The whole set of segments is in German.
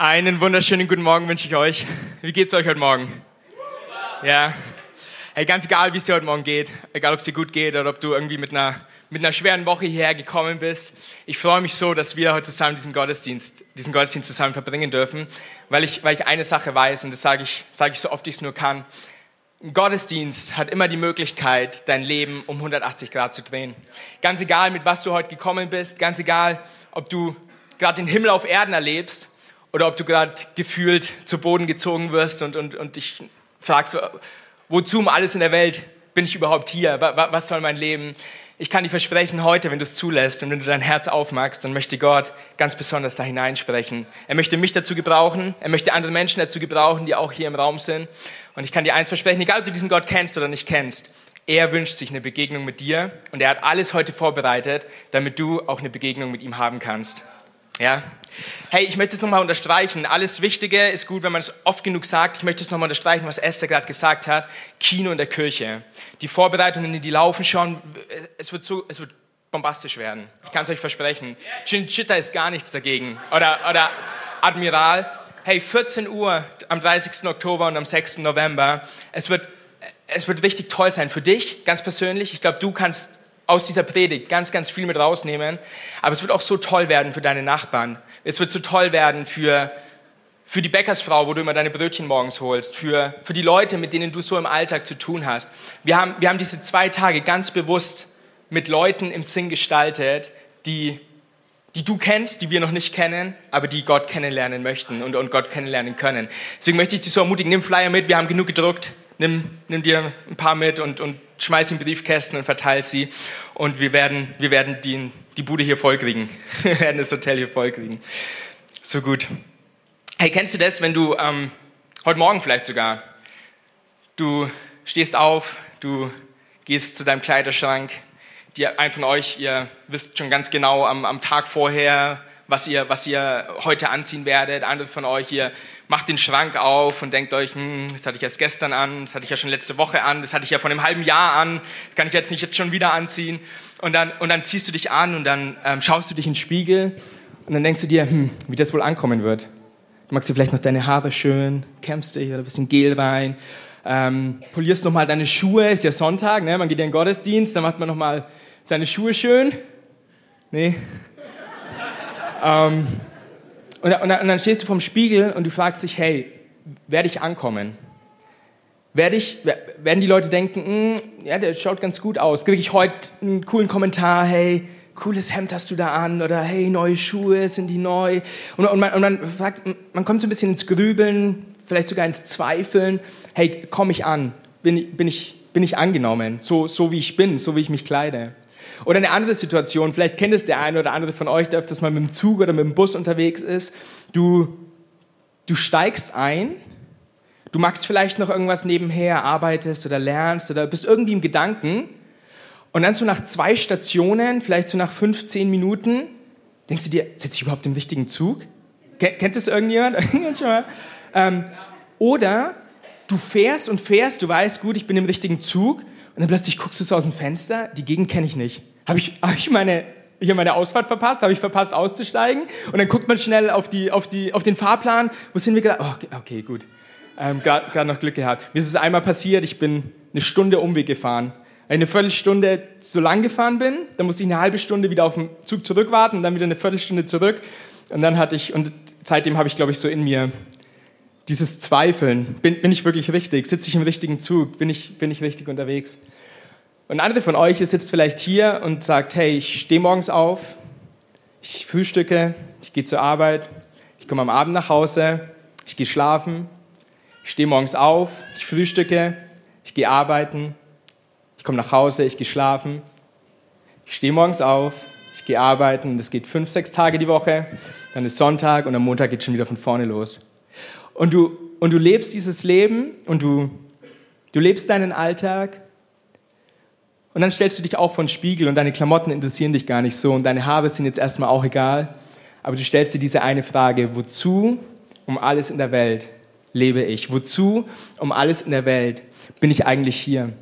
Einen wunderschönen guten Morgen wünsche ich euch. Wie geht's euch heute Morgen? Ja. Hey, ganz egal, wie es dir heute Morgen geht, egal ob es dir gut geht oder ob du irgendwie mit einer, mit einer schweren Woche hierher gekommen bist. Ich freue mich so, dass wir heute zusammen diesen Gottesdienst, diesen Gottesdienst zusammen verbringen dürfen, weil ich, weil ich eine Sache weiß und das sage ich, sage ich so oft ich es nur kann. Ein Gottesdienst hat immer die Möglichkeit, dein Leben um 180 Grad zu drehen. Ganz egal, mit was du heute gekommen bist, ganz egal, ob du gerade den Himmel auf Erden erlebst oder ob du gerade gefühlt zu Boden gezogen wirst und, und, und dich fragst, wozu um alles in der Welt bin ich überhaupt hier? Was soll mein Leben? Ich kann dir versprechen, heute, wenn du es zulässt und wenn du dein Herz aufmachst, dann möchte Gott ganz besonders da hineinsprechen. Er möchte mich dazu gebrauchen, er möchte andere Menschen dazu gebrauchen, die auch hier im Raum sind. Und ich kann dir eins versprechen, egal ob du diesen Gott kennst oder nicht kennst, er wünscht sich eine Begegnung mit dir und er hat alles heute vorbereitet, damit du auch eine Begegnung mit ihm haben kannst. Ja. Hey, ich möchte es nochmal unterstreichen. Alles Wichtige ist gut, wenn man es oft genug sagt. Ich möchte es nochmal unterstreichen, was Esther gerade gesagt hat. Kino in der Kirche. Die Vorbereitungen, die laufen schon. Es wird, so, es wird bombastisch werden. Ich kann es euch versprechen. Chinchita ist gar nichts dagegen. Oder, oder Admiral. Hey, 14 Uhr am 30. Oktober und am 6. November. Es wird, es wird richtig toll sein für dich, ganz persönlich. Ich glaube, du kannst aus dieser Predigt ganz, ganz viel mit rausnehmen. Aber es wird auch so toll werden für deine Nachbarn. Es wird so toll werden für, für die Bäckersfrau, wo du immer deine Brötchen morgens holst, für, für die Leute, mit denen du so im Alltag zu tun hast. Wir haben, wir haben diese zwei Tage ganz bewusst mit Leuten im Sinn gestaltet, die, die du kennst, die wir noch nicht kennen, aber die Gott kennenlernen möchten und, und Gott kennenlernen können. Deswegen möchte ich dich so ermutigen, nimm Flyer mit, wir haben genug gedruckt, nimm, nimm dir ein paar mit und, und schmeiß in Briefkästen und verteile sie. Und wir werden, wir werden die, die Bude hier vollkriegen. wir werden das Hotel hier vollkriegen. So gut. Hey, kennst du das, wenn du ähm, heute Morgen vielleicht sogar, du stehst auf, du gehst zu deinem Kleiderschrank, die, ein von euch, ihr wisst schon ganz genau am, am Tag vorher, was ihr, was ihr heute anziehen werdet. Andere von euch, ihr macht den Schrank auf und denkt euch, hm, das hatte ich erst gestern an, das hatte ich ja schon letzte Woche an, das hatte ich ja vor einem halben Jahr an, das kann ich jetzt nicht jetzt schon wieder anziehen. Und dann, und dann ziehst du dich an und dann ähm, schaust du dich in den Spiegel und dann denkst du dir, hm, wie das wohl ankommen wird. Du machst dir vielleicht noch deine Haare schön, kämmst dich oder ein bisschen Gel rein, ähm, polierst nochmal deine Schuhe, ist ja Sonntag, ne? man geht ja in den Gottesdienst, dann macht man nochmal seine Schuhe schön. Nee, ähm, und, und, und, dann stehst du vorm Spiegel und du fragst dich, hey, werde ich ankommen? Werde ich, werden die Leute denken, hm, ja, der schaut ganz gut aus. Kriege ich heute einen coolen Kommentar, hey, cooles Hemd hast du da an oder hey, neue Schuhe, sind die neu? Und, und, man, und man, fragt, man kommt so ein bisschen ins Grübeln, vielleicht sogar ins Zweifeln, hey, komme ich an? Bin, bin, ich, bin ich angenommen? So, so wie ich bin, so wie ich mich kleide? Oder eine andere Situation, vielleicht kennt es der eine oder andere von euch, der öfters mal mit dem Zug oder mit dem Bus unterwegs ist. Du, du steigst ein, du machst vielleicht noch irgendwas nebenher, arbeitest oder lernst oder bist irgendwie im Gedanken. Und dann so nach zwei Stationen, vielleicht so nach 15 Minuten, denkst du dir, sitze ich überhaupt im richtigen Zug? Kennt das irgendjemand? ähm, oder du fährst und fährst, du weißt, gut, ich bin im richtigen Zug und dann plötzlich guckst du so aus dem Fenster, die Gegend kenne ich nicht. Habe ich, hab ich meine ich meine Ausfahrt verpasst, habe ich verpasst auszusteigen und dann guckt man schnell auf, die, auf, die, auf den Fahrplan, wo sind wir gerade? Oh, okay, gut, ähm, gerade noch Glück gehabt. Mir ist es einmal passiert, ich bin eine Stunde Umweg gefahren. Eine Viertelstunde zu lang gefahren bin, dann musste ich eine halbe Stunde wieder auf den Zug zurückwarten und dann wieder eine Viertelstunde zurück und dann hatte ich, und seitdem habe ich glaube ich so in mir dieses Zweifeln, bin, bin ich wirklich richtig, sitze ich im richtigen Zug, bin ich, bin ich richtig unterwegs. Und andere von euch sitzt vielleicht hier und sagt, hey, ich stehe morgens auf, ich frühstücke, ich gehe zur Arbeit, ich komme am Abend nach Hause, ich gehe schlafen, ich stehe morgens auf, ich frühstücke, ich gehe arbeiten, ich komme nach Hause, ich gehe schlafen, ich stehe morgens auf, ich gehe arbeiten es geht fünf, sechs Tage die Woche, dann ist Sonntag und am Montag geht schon wieder von vorne los. Und du, und du lebst dieses Leben und du, du lebst deinen Alltag und dann stellst du dich auch vor den Spiegel und deine Klamotten interessieren dich gar nicht so und deine Haare sind jetzt erstmal auch egal. Aber du stellst dir diese eine Frage, wozu um alles in der Welt lebe ich? Wozu um alles in der Welt bin ich eigentlich hier?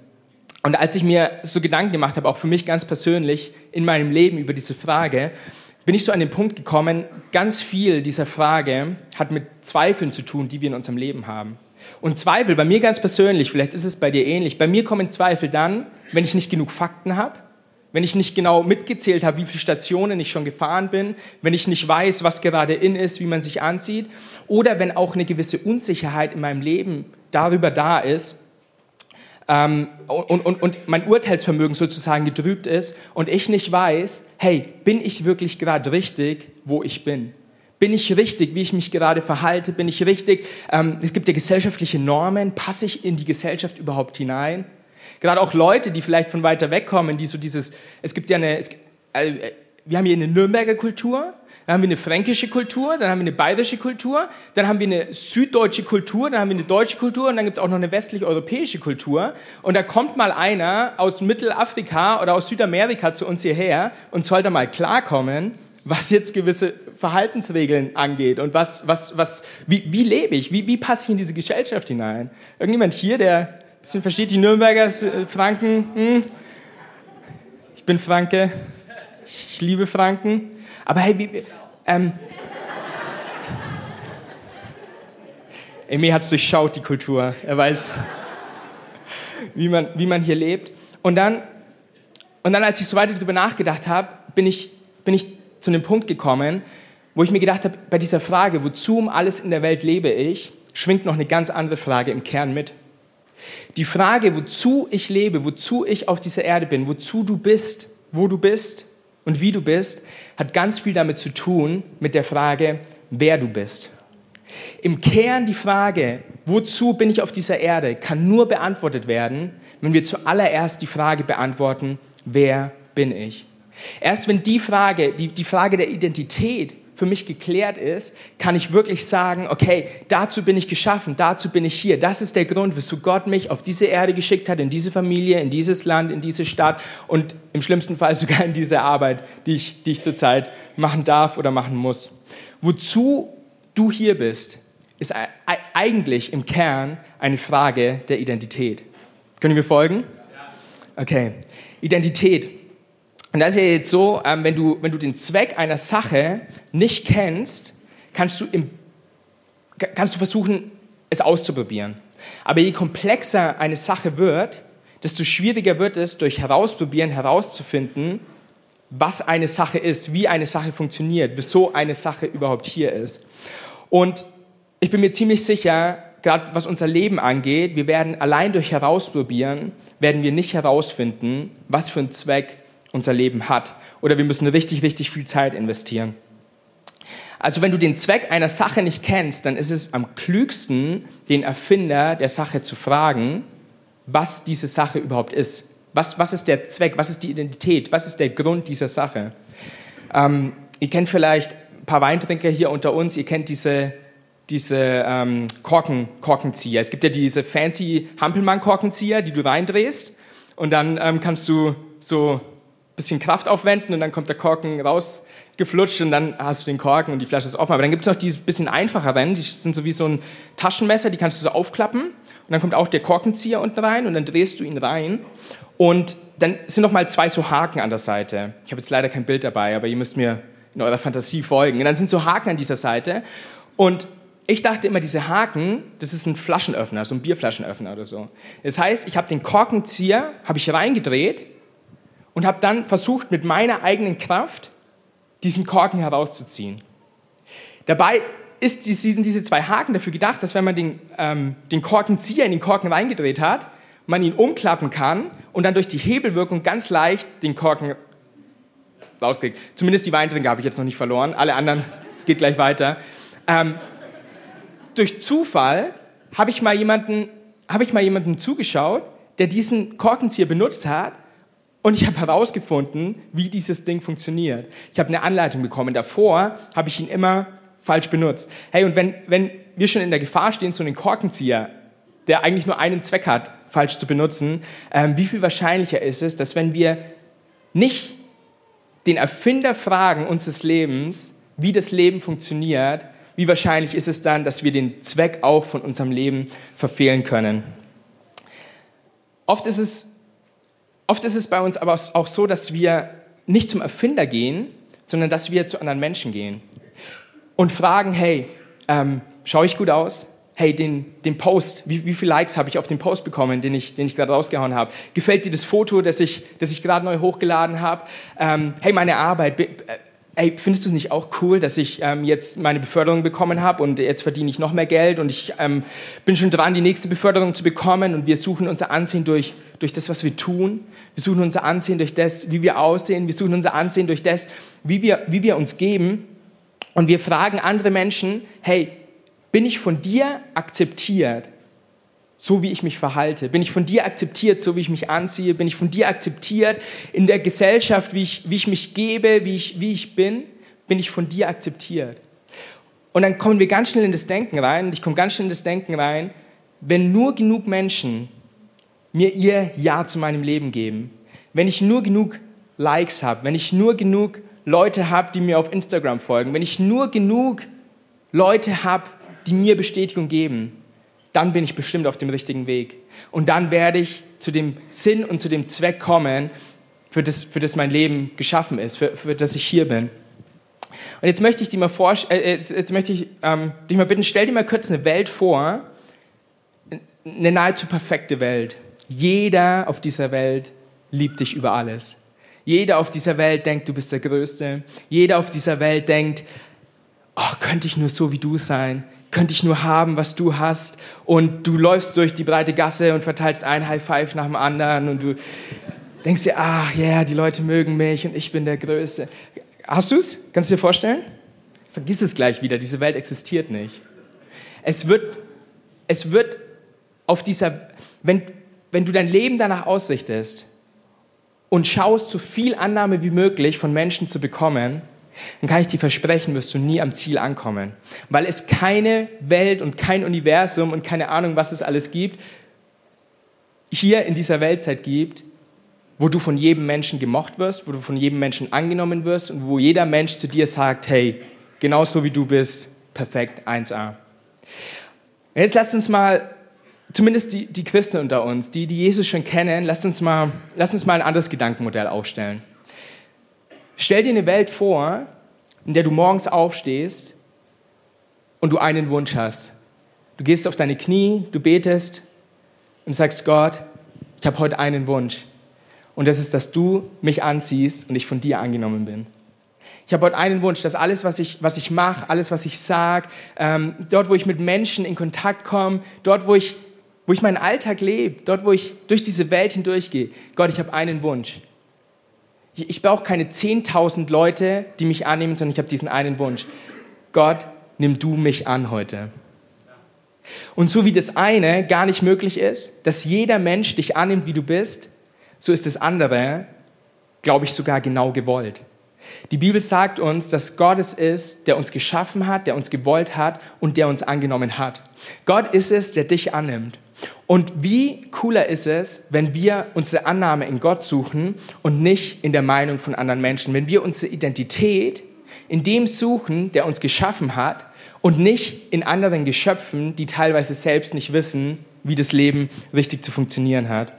Und als ich mir so Gedanken gemacht habe, auch für mich ganz persönlich in meinem Leben über diese Frage, bin ich so an den Punkt gekommen, ganz viel dieser Frage hat mit Zweifeln zu tun, die wir in unserem Leben haben. Und Zweifel, bei mir ganz persönlich, vielleicht ist es bei dir ähnlich, bei mir kommen Zweifel dann, wenn ich nicht genug Fakten habe, wenn ich nicht genau mitgezählt habe, wie viele Stationen ich schon gefahren bin, wenn ich nicht weiß, was gerade in ist, wie man sich anzieht, oder wenn auch eine gewisse Unsicherheit in meinem Leben darüber da ist ähm, und, und, und mein Urteilsvermögen sozusagen getrübt ist und ich nicht weiß, hey, bin ich wirklich gerade richtig, wo ich bin? Bin ich richtig, wie ich mich gerade verhalte? Bin ich richtig? Ähm, es gibt ja gesellschaftliche Normen. Passe ich in die Gesellschaft überhaupt hinein? Gerade auch Leute, die vielleicht von weiter weg kommen, die so dieses, es gibt ja eine, es, äh, wir haben hier eine Nürnberger Kultur, dann haben wir eine fränkische Kultur, dann haben wir eine bayerische Kultur, dann haben wir eine süddeutsche Kultur, dann haben wir eine deutsche Kultur und dann gibt es auch noch eine westlich-europäische Kultur. Und da kommt mal einer aus Mittelafrika oder aus Südamerika zu uns hierher und soll da mal klarkommen, was jetzt gewisse Verhaltensregeln angeht und was, was, was, wie, wie lebe ich, wie, wie passe ich in diese Gesellschaft hinein. Irgendjemand hier, der bisschen versteht, die Nürnberger, äh, Franken, hm? ich bin Franke, ich liebe Franken, aber hey, wie, ähm, Emi hat es durchschaut, die Kultur. Er weiß, wie man, wie man hier lebt. Und dann, und dann, als ich so weiter darüber nachgedacht habe, bin ich, bin ich zu einem Punkt gekommen, wo ich mir gedacht habe, bei dieser Frage, wozu um alles in der Welt lebe ich, schwingt noch eine ganz andere Frage im Kern mit. Die Frage, wozu ich lebe, wozu ich auf dieser Erde bin, wozu du bist, wo du bist und wie du bist, hat ganz viel damit zu tun mit der Frage, wer du bist. Im Kern die Frage, wozu bin ich auf dieser Erde, kann nur beantwortet werden, wenn wir zuallererst die Frage beantworten, wer bin ich? Erst wenn die Frage, die, die Frage der Identität für mich geklärt ist, kann ich wirklich sagen, okay, dazu bin ich geschaffen, dazu bin ich hier. Das ist der Grund, wieso Gott mich auf diese Erde geschickt hat, in diese Familie, in dieses Land, in diese Stadt und im schlimmsten Fall sogar in diese Arbeit, die ich, die ich zurzeit machen darf oder machen muss. Wozu du hier bist, ist eigentlich im Kern eine Frage der Identität. Können wir folgen? Okay. Identität. Und das ist ja jetzt so, ähm, wenn, du, wenn du den Zweck einer Sache nicht kennst, kannst du, im, kannst du versuchen, es auszuprobieren. Aber je komplexer eine Sache wird, desto schwieriger wird es, durch Herausprobieren herauszufinden, was eine Sache ist, wie eine Sache funktioniert, wieso eine Sache überhaupt hier ist. Und ich bin mir ziemlich sicher, gerade was unser Leben angeht, wir werden allein durch Herausprobieren, werden wir nicht herausfinden, was für einen Zweck unser Leben hat. Oder wir müssen richtig, richtig viel Zeit investieren. Also wenn du den Zweck einer Sache nicht kennst, dann ist es am klügsten, den Erfinder der Sache zu fragen, was diese Sache überhaupt ist. Was, was ist der Zweck, was ist die Identität, was ist der Grund dieser Sache. Ähm, ihr kennt vielleicht ein paar Weintrinker hier unter uns, ihr kennt diese, diese ähm, Korken, Korkenzieher. Es gibt ja diese fancy Hampelmann-Korkenzieher, die du reindrehst und dann ähm, kannst du so bisschen Kraft aufwenden und dann kommt der Korken rausgeflutscht und dann hast du den Korken und die Flasche ist offen. Aber dann gibt es noch die bisschen einfacheren, die sind so wie so ein Taschenmesser, die kannst du so aufklappen und dann kommt auch der Korkenzieher unten rein und dann drehst du ihn rein und dann sind noch mal zwei so Haken an der Seite. Ich habe jetzt leider kein Bild dabei, aber ihr müsst mir in eurer Fantasie folgen. Und dann sind so Haken an dieser Seite und ich dachte immer, diese Haken, das ist ein Flaschenöffner, so ein Bierflaschenöffner oder so. Das heißt, ich habe den Korkenzieher, habe ich reingedreht und habe dann versucht, mit meiner eigenen Kraft diesen Korken herauszuziehen. Dabei ist, sind diese zwei Haken dafür gedacht, dass wenn man den, ähm, den Korkenzieher in den Korken reingedreht hat, man ihn umklappen kann und dann durch die Hebelwirkung ganz leicht den Korken rauskriegt. Zumindest die Weintrinker habe ich jetzt noch nicht verloren, alle anderen, es geht gleich weiter. Ähm, durch Zufall habe ich, mal jemanden, habe ich mal jemanden zugeschaut, der diesen Korkenzieher benutzt hat und ich habe herausgefunden, wie dieses Ding funktioniert. Ich habe eine Anleitung bekommen. Davor habe ich ihn immer falsch benutzt. Hey, und wenn, wenn wir schon in der Gefahr stehen, so einen Korkenzieher, der eigentlich nur einen Zweck hat, falsch zu benutzen, ähm, wie viel wahrscheinlicher ist es, dass wenn wir nicht den Erfinder fragen unseres Lebens, wie das Leben funktioniert, wie wahrscheinlich ist es dann, dass wir den Zweck auch von unserem Leben verfehlen können? Oft ist es Oft ist es bei uns aber auch so, dass wir nicht zum Erfinder gehen, sondern dass wir zu anderen Menschen gehen und fragen, hey, ähm, schaue ich gut aus? Hey, den, den Post, wie, wie viele Likes habe ich auf den Post bekommen, den ich, den ich gerade rausgehauen habe? Gefällt dir das Foto, das ich, das ich gerade neu hochgeladen habe? Ähm, hey, meine Arbeit, äh, Ey, findest du es nicht auch cool, dass ich ähm, jetzt meine Beförderung bekommen habe und jetzt verdiene ich noch mehr Geld und ich ähm, bin schon dran, die nächste Beförderung zu bekommen und wir suchen unser Ansehen durch, durch das, was wir tun. Wir suchen unser Ansehen durch das, wie wir aussehen. Wir suchen unser Ansehen durch das, wie wir, wie wir uns geben. Und wir fragen andere Menschen, hey, bin ich von dir akzeptiert? So wie ich mich verhalte? Bin ich von dir akzeptiert, so wie ich mich anziehe? Bin ich von dir akzeptiert in der Gesellschaft, wie ich, wie ich mich gebe, wie ich, wie ich bin? Bin ich von dir akzeptiert? Und dann kommen wir ganz schnell in das Denken rein, und ich komme ganz schnell in das Denken rein, wenn nur genug Menschen mir ihr Ja zu meinem Leben geben, wenn ich nur genug Likes habe, wenn ich nur genug Leute habe, die mir auf Instagram folgen, wenn ich nur genug Leute habe, die mir Bestätigung geben, dann bin ich bestimmt auf dem richtigen Weg. Und dann werde ich zu dem Sinn und zu dem Zweck kommen, für das, für das mein Leben geschaffen ist, für, für das ich hier bin. Und jetzt möchte ich dir mal, vor, äh, jetzt, jetzt, möchte ich ähm, dich mal bitten, stell dir mal kurz eine Welt vor, eine nahezu perfekte Welt. Jeder auf dieser Welt liebt dich über alles. Jeder auf dieser Welt denkt, du bist der Größte. Jeder auf dieser Welt denkt, oh, könnte ich nur so wie du sein könnte ich nur haben, was du hast. Und du läufst durch die breite Gasse und verteilst ein High Five nach dem anderen und du denkst dir, ach ja, yeah, die Leute mögen mich und ich bin der Größte. Hast du es? Kannst du dir vorstellen? Vergiss es gleich wieder, diese Welt existiert nicht. Es wird, es wird auf dieser, wenn, wenn du dein Leben danach ausrichtest und schaust, so viel Annahme wie möglich von Menschen zu bekommen, dann kann ich dir versprechen, wirst du nie am Ziel ankommen. Weil es keine Welt und kein Universum und keine Ahnung, was es alles gibt, hier in dieser Weltzeit gibt, wo du von jedem Menschen gemocht wirst, wo du von jedem Menschen angenommen wirst und wo jeder Mensch zu dir sagt, hey, genauso wie du bist, perfekt, 1a. Und jetzt lasst uns mal, zumindest die, die Christen unter uns, die, die Jesus schon kennen, lasst uns, mal, lasst uns mal ein anderes Gedankenmodell aufstellen. Stell dir eine Welt vor, in der du morgens aufstehst und du einen Wunsch hast. Du gehst auf deine Knie, du betest und sagst, Gott, ich habe heute einen Wunsch. Und das ist, dass du mich anziehst und ich von dir angenommen bin. Ich habe heute einen Wunsch, dass alles, was ich, was ich mache, alles, was ich sage, ähm, dort, wo ich mit Menschen in Kontakt komme, dort, wo ich, wo ich meinen Alltag lebe, dort, wo ich durch diese Welt hindurchgehe, Gott, ich habe einen Wunsch. Ich, brauche keine 10.000 Leute, die mich annehmen, sondern ich habe diesen einen Wunsch. Gott, nimm du mich an heute. Und so wie das eine gar nicht möglich ist, dass jeder Mensch dich annimmt, wie du bist, so ist das andere, glaube ich, sogar genau gewollt. Die Bibel sagt uns, dass Gott es ist, der uns geschaffen hat, der uns gewollt hat und der uns angenommen hat. Gott ist es, der dich annimmt. Und wie cooler ist es, wenn wir unsere Annahme in Gott suchen und nicht in der Meinung von anderen Menschen. Wenn wir unsere Identität in dem suchen, der uns geschaffen hat und nicht in anderen Geschöpfen, die teilweise selbst nicht wissen, wie das Leben richtig zu funktionieren hat.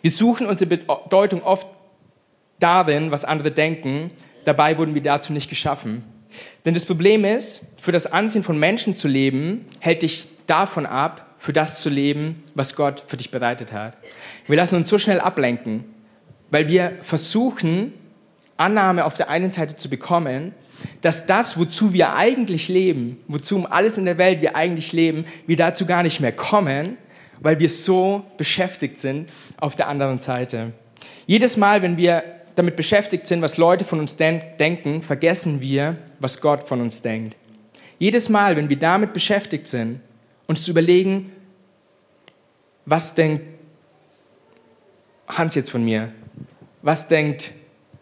Wir suchen unsere Bedeutung oft darin, was andere denken. Dabei wurden wir dazu nicht geschaffen. Denn das Problem ist, für das Ansehen von Menschen zu leben, hält dich davon ab, für das zu leben, was Gott für dich bereitet hat. Wir lassen uns so schnell ablenken, weil wir versuchen, Annahme auf der einen Seite zu bekommen, dass das, wozu wir eigentlich leben, wozu um alles in der Welt wir eigentlich leben, wir dazu gar nicht mehr kommen, weil wir so beschäftigt sind auf der anderen Seite. Jedes Mal, wenn wir damit beschäftigt sind, was Leute von uns denken, vergessen wir, was Gott von uns denkt. Jedes Mal, wenn wir damit beschäftigt sind, uns zu überlegen, was denkt Hans jetzt von mir? Was denkt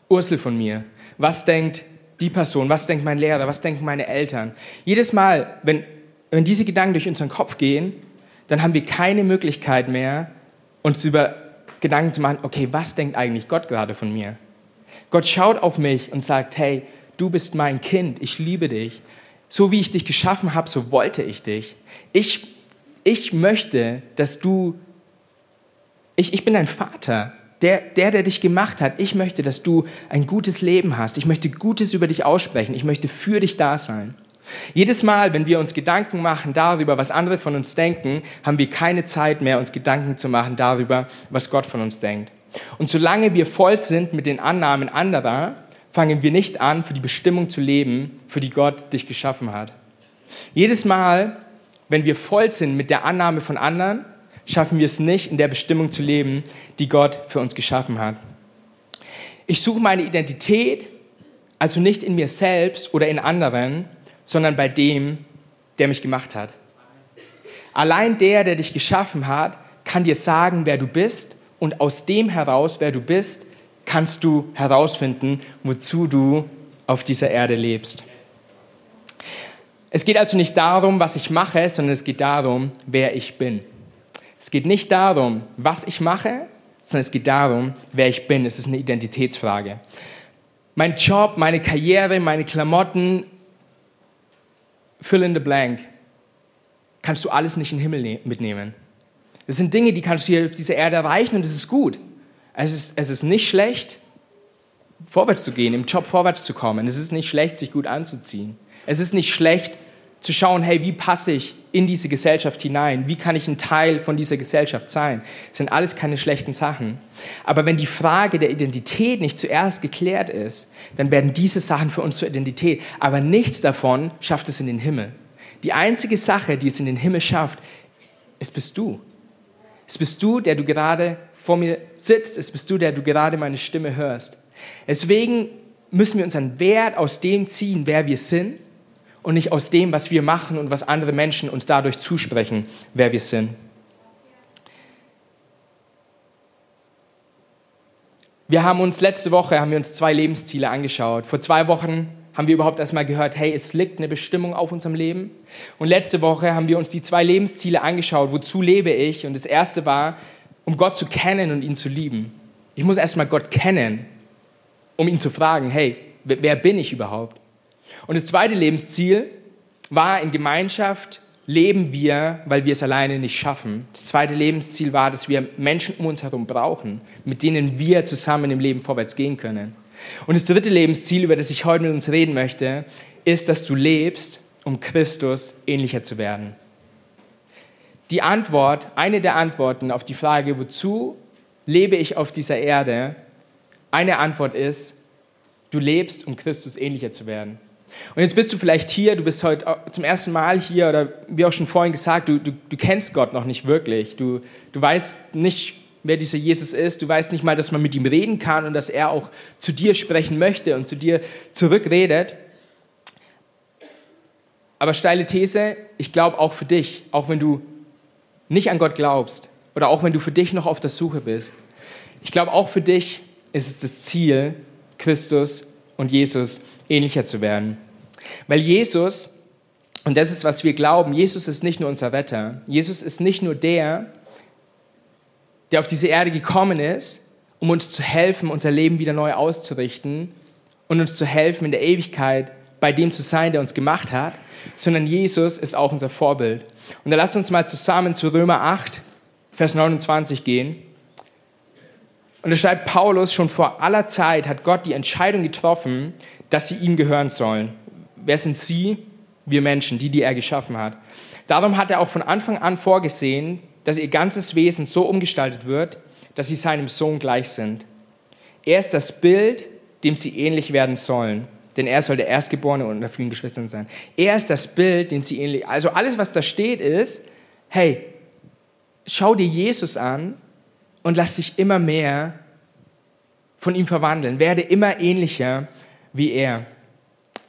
Ursel von mir? Was denkt die Person? Was denkt mein Lehrer? Was denken meine Eltern? Jedes Mal, wenn, wenn diese Gedanken durch unseren Kopf gehen, dann haben wir keine Möglichkeit mehr, uns über Gedanken zu machen, okay, was denkt eigentlich Gott gerade von mir? Gott schaut auf mich und sagt, hey, du bist mein Kind, ich liebe dich. So wie ich dich geschaffen habe, so wollte ich dich. Ich, ich möchte, dass du, ich, ich bin dein Vater. der, der, der dich gemacht hat, ich möchte, dass du ein gutes Leben hast. Ich möchte Gutes über dich aussprechen. Ich möchte für dich da sein. Jedes Mal, wenn wir uns Gedanken machen darüber, was andere von uns denken, haben wir keine Zeit mehr, uns Gedanken zu machen darüber, was Gott von uns denkt. Und solange wir voll sind mit den Annahmen anderer, fangen wir nicht an, für die Bestimmung zu leben, für die Gott dich geschaffen hat. Jedes Mal, wenn wir voll sind mit der Annahme von anderen, schaffen wir es nicht, in der Bestimmung zu leben, die Gott für uns geschaffen hat. Ich suche meine Identität also nicht in mir selbst oder in anderen, sondern bei dem, der mich gemacht hat. Allein der, der dich geschaffen hat, kann dir sagen, wer du bist und aus dem heraus, wer du bist, kannst du herausfinden, wozu du auf dieser Erde lebst. Es geht also nicht darum, was ich mache, sondern es geht darum, wer ich bin. Es geht nicht darum, was ich mache, sondern es geht darum, wer ich bin. Es ist eine Identitätsfrage. Mein Job, meine Karriere, meine Klamotten, fill in the blank, kannst du alles nicht in den Himmel ne-, mitnehmen. Das sind Dinge, die kannst du hier auf dieser Erde erreichen und es ist gut. Es ist, es ist nicht schlecht, vorwärts zu gehen, im Job vorwärts zu kommen. Es ist nicht schlecht, sich gut anzuziehen. Es ist nicht schlecht, zu schauen, hey, wie passe ich in diese Gesellschaft hinein? Wie kann ich ein Teil von dieser Gesellschaft sein? Das sind alles keine schlechten Sachen. Aber wenn die Frage der Identität nicht zuerst geklärt ist, dann werden diese Sachen für uns zur Identität. Aber nichts davon schafft es in den Himmel. Die einzige Sache, die es in den Himmel schafft, es bist du. Es bist du, der du gerade vor mir sitzt. Es bist du, der du gerade meine Stimme hörst. Deswegen müssen wir unseren Wert aus dem ziehen, wer wir sind und nicht aus dem, was wir machen und was andere Menschen uns dadurch zusprechen, wer wir sind. Wir haben uns letzte Woche haben wir uns zwei Lebensziele angeschaut. Vor zwei Wochen haben wir überhaupt erstmal gehört, hey, es liegt eine Bestimmung auf unserem Leben. Und letzte Woche haben wir uns die zwei Lebensziele angeschaut, wozu lebe ich? Und das erste war, um Gott zu kennen und ihn zu lieben. Ich muss erstmal Gott kennen, um ihn zu fragen, hey, wer bin ich überhaupt? Und das zweite Lebensziel war, in Gemeinschaft leben wir, weil wir es alleine nicht schaffen. Das zweite Lebensziel war, dass wir Menschen um uns herum brauchen, mit denen wir zusammen im Leben vorwärts gehen können. Und das dritte Lebensziel, über das ich heute mit uns reden möchte, ist, dass du lebst, um Christus ähnlicher zu werden. Die Antwort, eine der Antworten auf die Frage, wozu lebe ich auf dieser Erde, eine Antwort ist, du lebst, um Christus ähnlicher zu werden. Und jetzt bist du vielleicht hier, du bist heute zum ersten Mal hier oder wie auch schon vorhin gesagt, du, du, du kennst Gott noch nicht wirklich. Du, du weißt nicht, wer dieser Jesus ist. Du weißt nicht mal, dass man mit ihm reden kann und dass er auch zu dir sprechen möchte und zu dir zurückredet. Aber steile These, ich glaube auch für dich, auch wenn du nicht an Gott glaubst oder auch wenn du für dich noch auf der Suche bist, ich glaube auch für dich ist es das Ziel, Christus und Jesus ähnlicher zu werden. Weil Jesus, und das ist, was wir glauben, Jesus ist nicht nur unser Retter. Jesus ist nicht nur der, der auf diese Erde gekommen ist, um uns zu helfen, unser Leben wieder neu auszurichten und uns zu helfen, in der Ewigkeit bei dem zu sein, der uns gemacht hat, sondern Jesus ist auch unser Vorbild. Und da lasst uns mal zusammen zu Römer 8, Vers 29 gehen. Und da schreibt Paulus, schon vor aller Zeit hat Gott die Entscheidung getroffen, dass sie ihm gehören sollen. Wer sind sie? Wir Menschen, die, die er geschaffen hat. Darum hat er auch von Anfang an vorgesehen, dass ihr ganzes Wesen so umgestaltet wird, dass sie seinem Sohn gleich sind. Er ist das Bild, dem sie ähnlich werden sollen, denn er soll der Erstgeborene unter vielen Geschwistern sein. Er ist das Bild, dem sie ähnlich. Also alles, was da steht, ist: Hey, schau dir Jesus an und lass dich immer mehr von ihm verwandeln. Werde immer ähnlicher wie er.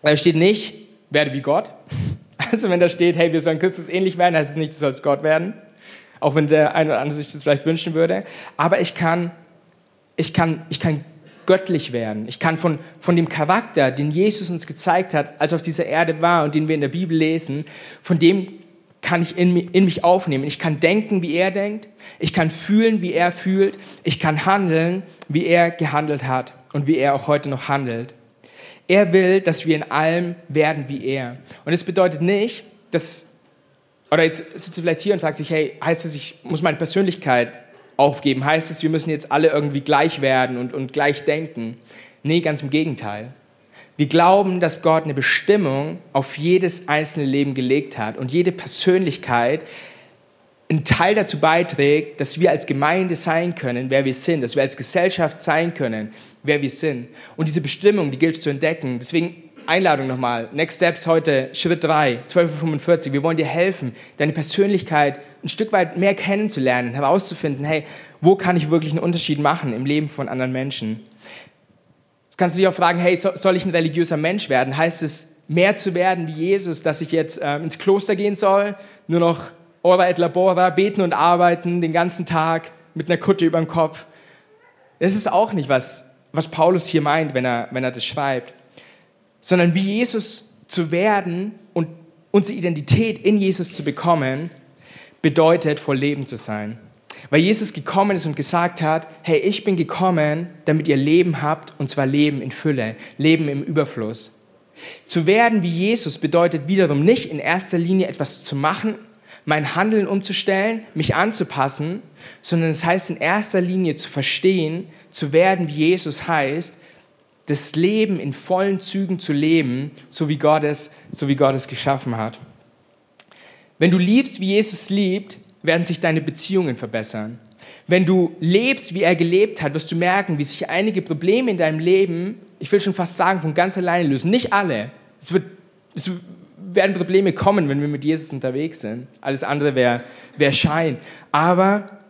Da steht nicht, werde wie Gott. Also wenn da steht, hey, wir sollen Christus ähnlich werden, heißt es nicht, du sollst Gott werden. Auch wenn der eine oder andere sich das vielleicht wünschen würde. Aber ich kann, ich kann, ich kann göttlich werden. Ich kann von, von dem Charakter, den Jesus uns gezeigt hat, als er auf dieser Erde war und den wir in der Bibel lesen, von dem kann ich in, in mich aufnehmen. Ich kann denken, wie er denkt. Ich kann fühlen, wie er fühlt. Ich kann handeln, wie er gehandelt hat und wie er auch heute noch handelt. Er will, dass wir in allem werden wie er. Und es bedeutet nicht, dass, oder jetzt sitzt du vielleicht hier und fragst dich, hey, heißt das, ich muss meine Persönlichkeit aufgeben. Heißt es, wir müssen jetzt alle irgendwie gleich werden und, und gleich denken? Nee, ganz im Gegenteil. Wir glauben, dass Gott eine Bestimmung auf jedes einzelne Leben gelegt hat und jede Persönlichkeit einen Teil dazu beiträgt, dass wir als Gemeinde sein können, wer wir sind, dass wir als Gesellschaft sein können, wer wir sind. Und diese Bestimmung, die gilt es zu entdecken. Deswegen Einladung nochmal. Next Steps heute, Schritt 3, 12.45 Uhr. Wir wollen dir helfen, deine Persönlichkeit ein Stück weit mehr kennenzulernen, herauszufinden, hey, wo kann ich wirklich einen Unterschied machen im Leben von anderen Menschen? Jetzt kannst du dich auch fragen, hey, soll ich ein religiöser Mensch werden? Heißt es, mehr zu werden wie Jesus, dass ich jetzt äh, ins Kloster gehen soll, nur noch ora et labora, beten und arbeiten den ganzen Tag mit einer Kutte über dem Kopf? Das ist auch nicht, was, was Paulus hier meint, wenn er, wenn er das schreibt. Sondern wie Jesus zu werden und unsere Identität in Jesus zu bekommen, bedeutet, voll Leben zu sein. Weil Jesus gekommen ist und gesagt hat, hey, ich bin gekommen, damit ihr Leben habt, und zwar Leben in Fülle, Leben im Überfluss. Zu werden wie Jesus bedeutet wiederum nicht in erster Linie etwas zu machen, mein Handeln umzustellen, mich anzupassen, sondern es heißt in erster Linie zu verstehen, zu werden wie Jesus heißt, das Leben in vollen Zügen zu leben, so wie Gott es, so wie Gott es geschaffen hat. Wenn du liebst, wie Jesus liebt, werden sich deine Beziehungen verbessern. Wenn du lebst, wie er gelebt hat, wirst du merken, wie sich einige Probleme in deinem Leben, ich will schon fast sagen, von ganz alleine lösen. Nicht alle. Es, wird, es werden Probleme kommen, wenn wir mit Jesus unterwegs sind. Alles andere wäre wär Schein. Aber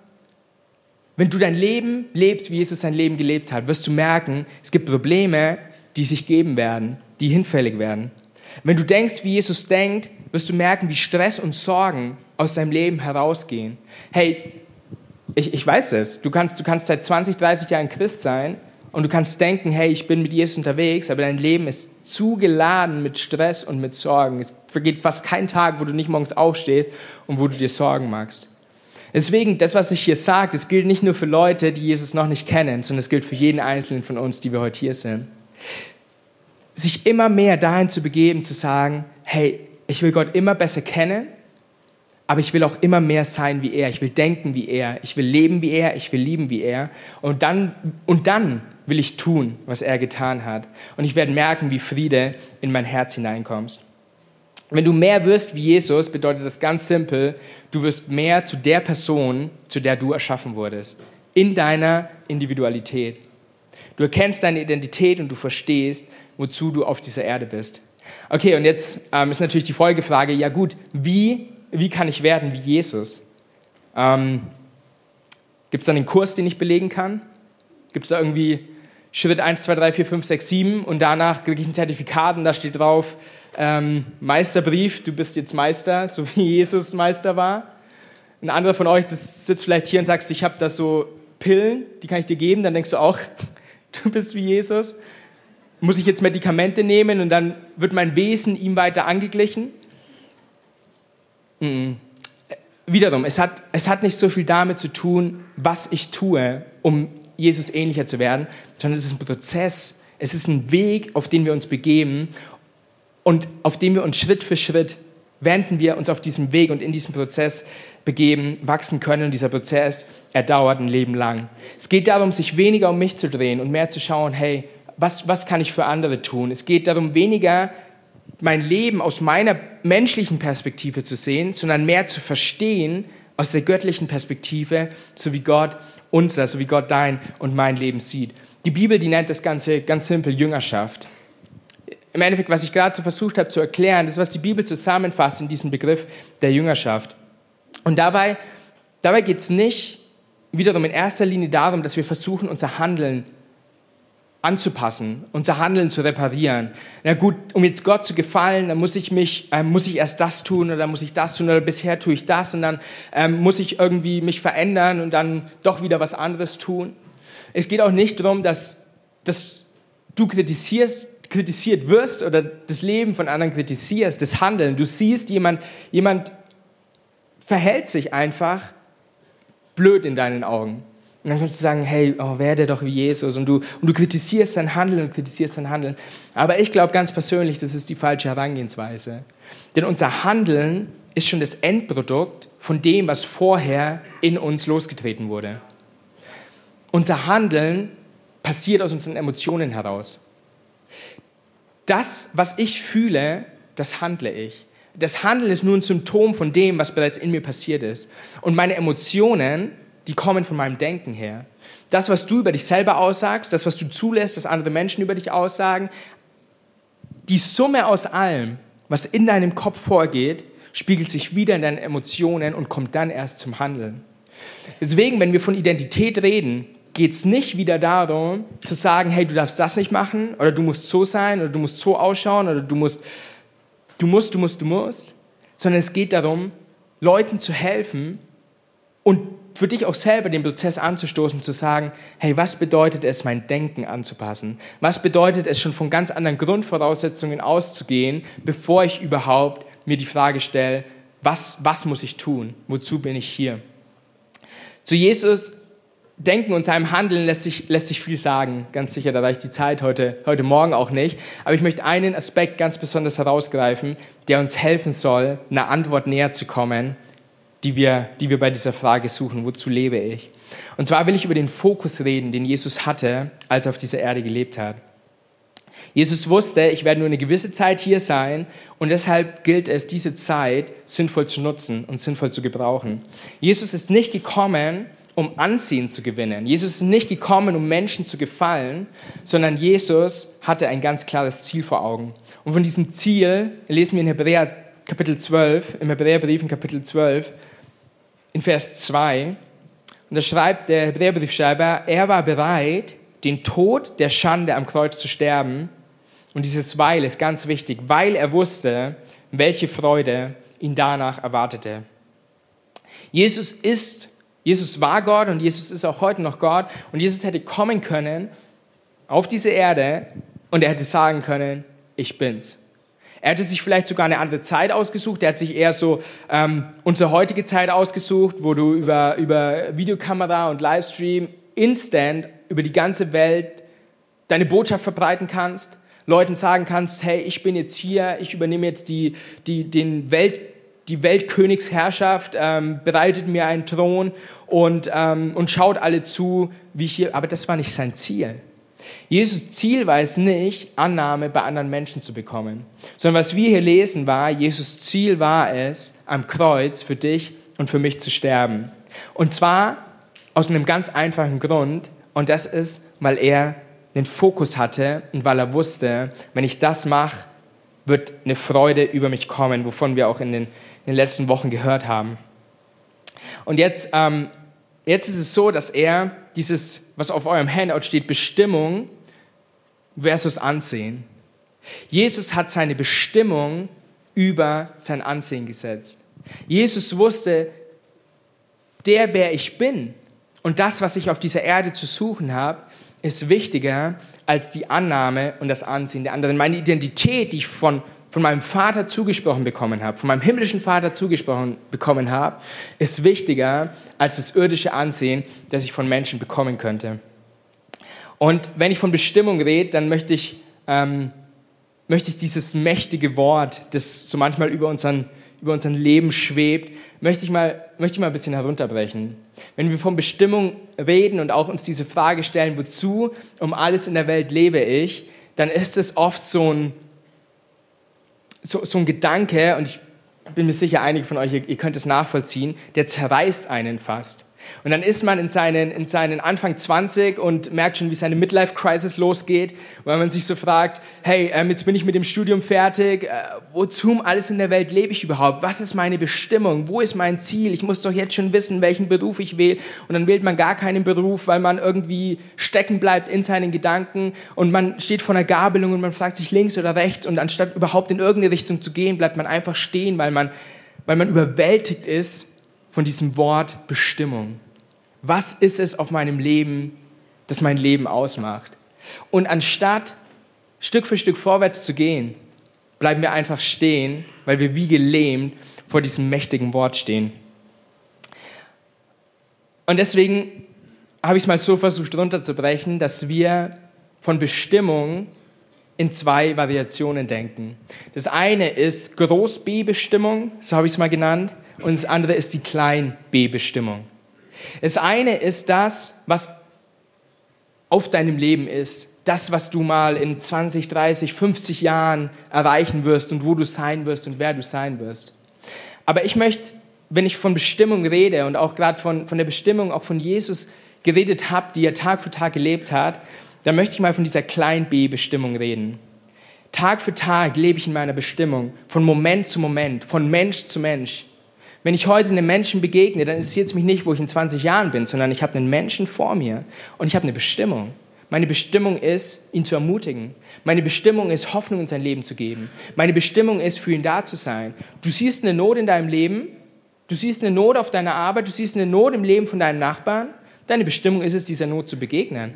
wenn du dein Leben lebst, wie Jesus sein Leben gelebt hat, wirst du merken, es gibt Probleme, die sich geben werden, die hinfällig werden. Wenn du denkst, wie Jesus denkt, wirst du merken, wie Stress und Sorgen aus deinem Leben herausgehen. Hey, ich, ich weiß es. Du kannst, du kannst seit 20, 30 Jahren Christ sein und du kannst denken, hey, ich bin mit Jesus unterwegs, aber dein Leben ist zugeladen mit Stress und mit Sorgen. Es vergeht fast kein Tag, wo du nicht morgens aufstehst und wo du dir Sorgen machst. Deswegen, das, was ich hier sage, das gilt nicht nur für Leute, die Jesus noch nicht kennen, sondern es gilt für jeden Einzelnen von uns, die wir heute hier sind. Sich immer mehr dahin zu begeben, zu sagen, hey, ich will Gott immer besser kennen, aber ich will auch immer mehr sein wie er. Ich will denken wie er. Ich will leben wie er. Ich will lieben wie er. Und dann, und dann will ich tun, was er getan hat. Und ich werde merken, wie Friede in mein Herz hineinkommt. Wenn du mehr wirst wie Jesus, bedeutet das ganz simpel, du wirst mehr zu der Person, zu der du erschaffen wurdest. In deiner Individualität. Du erkennst deine Identität und du verstehst, wozu du auf dieser Erde bist. Okay, und jetzt ähm, ist natürlich die Folgefrage, ja gut, wie, wie kann ich werden wie Jesus? Ähm, Gibt es da einen Kurs, den ich belegen kann? Gibt es da irgendwie Schritt 1, 2, 3, 4, 5, 6, 7 und danach kriege ich ein Zertifikat und da steht drauf, ähm, Meisterbrief, du bist jetzt Meister, so wie Jesus Meister war. Ein anderer von euch das sitzt vielleicht hier und sagt, ich habe da so Pillen, die kann ich dir geben, dann denkst du auch, du bist wie Jesus muss ich jetzt Medikamente nehmen und dann wird mein Wesen ihm weiter angeglichen? Mhm. Wiederum, es hat, es hat nicht so viel damit zu tun, was ich tue, um Jesus ähnlicher zu werden, sondern es ist ein Prozess, es ist ein Weg, auf den wir uns begeben und auf dem wir uns Schritt für Schritt, während wir uns auf diesem Weg und in diesem Prozess begeben, wachsen können. Und dieser Prozess, er dauert ein Leben lang. Es geht darum, sich weniger um mich zu drehen und mehr zu schauen, hey, was, was kann ich für andere tun? Es geht darum, weniger mein Leben aus meiner menschlichen Perspektive zu sehen, sondern mehr zu verstehen aus der göttlichen Perspektive, so wie Gott unser, so wie Gott dein und mein Leben sieht. Die Bibel, die nennt das Ganze ganz simpel Jüngerschaft. Im Endeffekt, was ich gerade so versucht habe zu erklären, das ist, was die Bibel zusammenfasst in diesem Begriff der Jüngerschaft. Und dabei, dabei geht es nicht wiederum in erster Linie darum, dass wir versuchen, unser Handeln anzupassen, unser Handeln zu reparieren. Na gut, um jetzt Gott zu gefallen, dann muss ich mich, äh, muss ich erst das tun oder muss ich das tun oder bisher tue ich das und dann ähm, muss ich irgendwie mich verändern und dann doch wieder was anderes tun. Es geht auch nicht darum, dass, dass du kritisierst, kritisiert wirst oder das Leben von anderen kritisierst, das Handeln. Du siehst, jemand, jemand verhält sich einfach blöd in deinen Augen. Und dann kannst du sagen, hey, oh, werde doch wie Jesus. Und du, und du kritisierst sein Handeln und kritisierst sein Handeln. Aber ich glaube ganz persönlich, das ist die falsche Herangehensweise. Denn unser Handeln ist schon das Endprodukt von dem, was vorher in uns losgetreten wurde. unser Handeln passiert aus unseren Emotionen heraus. Das, was ich fühle, das handle ich. Das Handeln ist nur ein Symptom von dem, was bereits in mir passiert ist. Und meine Emotionen, die kommen von meinem Denken her. Das, was du über dich selber aussagst, das, was du zulässt, dass andere Menschen über dich aussagen, die Summe aus allem, was in deinem Kopf vorgeht, spiegelt sich wieder in deinen Emotionen und kommt dann erst zum Handeln. Deswegen, wenn wir von Identität reden, geht es nicht wieder darum, zu sagen, hey, du darfst das nicht machen oder du musst so sein oder du musst so ausschauen oder du musst, du musst, du musst, du musst, sondern es geht darum, Leuten zu helfen und für dich auch selber den Prozess anzustoßen, zu sagen, hey, was bedeutet es, mein Denken anzupassen? Was bedeutet es, schon von ganz anderen Grundvoraussetzungen auszugehen, bevor ich überhaupt mir die Frage stelle, was, was muss ich tun? Wozu bin ich hier? Zu Jesus Denken und seinem Handeln lässt sich, lässt sich viel sagen. Ganz sicher, da reicht die Zeit heute, heute Morgen auch nicht. Aber ich möchte einen Aspekt ganz besonders herausgreifen, der uns helfen soll, einer Antwort näher zu kommen, die wir, die wir bei dieser Frage suchen. Wozu lebe ich? Und zwar will ich über den Fokus reden, den Jesus hatte, als er auf dieser Erde gelebt hat. Jesus wusste, ich werde nur eine gewisse Zeit hier sein und deshalb gilt es, diese Zeit sinnvoll zu nutzen und sinnvoll zu gebrauchen. Jesus ist nicht gekommen, um Ansehen zu gewinnen. Jesus ist nicht gekommen, um Menschen zu gefallen, sondern Jesus hatte ein ganz klares Ziel vor Augen. Und von diesem Ziel lesen wir in Hebräer Kapitel 12, im Hebräerbrief in Kapitel 12, in Vers 2. Und da schreibt der Hebräerbriefschreiber, er war bereit, den Tod der Schande am Kreuz zu sterben. Und dieses Weil ist ganz wichtig, weil er wusste, welche Freude ihn danach erwartete. Jesus ist Jesus war Gott und Jesus ist auch heute noch Gott. Und Jesus hätte kommen können auf diese Erde und er hätte sagen können, ich bin's. Er hätte sich vielleicht sogar eine andere Zeit ausgesucht. Er hat sich eher so ähm, unsere heutige Zeit ausgesucht, wo du über, über Videokamera und Livestream instant über die ganze Welt deine Botschaft verbreiten kannst. Leuten sagen kannst, hey, ich bin jetzt hier, ich übernehme jetzt die, die, den Welt, die Weltkönigsherrschaft, ähm, bereitet mir einen Thron und, ähm, und schaut alle zu, wie hier. Aber das war nicht sein Ziel. Jesus Ziel war es nicht, Annahme bei anderen Menschen zu bekommen, sondern was wir hier lesen war, Jesus Ziel war es, am Kreuz für dich und für mich zu sterben. Und zwar aus einem ganz einfachen Grund, und das ist, weil er den Fokus hatte und weil er wusste, wenn ich das mache, wird eine Freude über mich kommen, wovon wir auch in den in den letzten Wochen gehört haben. Und jetzt, ähm, jetzt ist es so, dass er dieses, was auf eurem Handout steht, Bestimmung versus Ansehen. Jesus hat seine Bestimmung über sein Ansehen gesetzt. Jesus wusste, der, wer ich bin und das, was ich auf dieser Erde zu suchen habe, ist wichtiger als die Annahme und das Ansehen der anderen. Meine Identität, die ich von von meinem Vater zugesprochen bekommen habe, von meinem himmlischen Vater zugesprochen bekommen habe, ist wichtiger als das irdische Ansehen, das ich von Menschen bekommen könnte. Und wenn ich von Bestimmung rede, dann möchte ich, ähm, möchte ich dieses mächtige Wort, das so manchmal über unseren, über unseren Leben schwebt, möchte ich, mal, möchte ich mal ein bisschen herunterbrechen. Wenn wir von Bestimmung reden und auch uns diese Frage stellen, wozu um alles in der Welt lebe ich, dann ist es oft so ein so, so ein Gedanke, und ich bin mir sicher, einige von euch, ihr, ihr könnt es nachvollziehen, der zerreißt einen fast. Und dann ist man in seinen, in seinen Anfang 20 und merkt schon, wie seine Midlife-Crisis losgeht, weil man sich so fragt, hey, ähm, jetzt bin ich mit dem Studium fertig, äh, wozu um alles in der Welt lebe ich überhaupt? Was ist meine Bestimmung? Wo ist mein Ziel? Ich muss doch jetzt schon wissen, welchen Beruf ich wähle. Und dann wählt man gar keinen Beruf, weil man irgendwie stecken bleibt in seinen Gedanken und man steht vor einer Gabelung und man fragt sich links oder rechts und anstatt überhaupt in irgendeine Richtung zu gehen, bleibt man einfach stehen, weil man, weil man überwältigt ist von diesem Wort Bestimmung. Was ist es auf meinem Leben, das mein Leben ausmacht? Und anstatt Stück für Stück vorwärts zu gehen, bleiben wir einfach stehen, weil wir wie gelähmt vor diesem mächtigen Wort stehen. Und deswegen habe ich es mal so versucht runterzubrechen, dass wir von Bestimmung in zwei Variationen denken. Das eine ist Groß-B-Bestimmung, so habe ich es mal genannt, und das andere ist die Klein-B-Bestimmung. Das eine ist das, was auf deinem Leben ist. Das, was du mal in 20, 30, 50 Jahren erreichen wirst und wo du sein wirst und wer du sein wirst. Aber ich möchte, wenn ich von Bestimmung rede und auch gerade von, von der Bestimmung auch von Jesus geredet habe, die er Tag für Tag gelebt hat, dann möchte ich mal von dieser klein B-Bestimmung reden. Tag für Tag lebe ich in meiner Bestimmung, von Moment zu Moment, von Mensch zu Mensch. Wenn ich heute einem Menschen begegne, dann interessiert es mich nicht, wo ich in 20 Jahren bin, sondern ich habe einen Menschen vor mir und ich habe eine Bestimmung. Meine Bestimmung ist, ihn zu ermutigen. Meine Bestimmung ist, Hoffnung in sein Leben zu geben. Meine Bestimmung ist, für ihn da zu sein. Du siehst eine Not in deinem Leben, du siehst eine Not auf deiner Arbeit, du siehst eine Not im Leben von deinen Nachbarn. Deine Bestimmung ist es, dieser Not zu begegnen.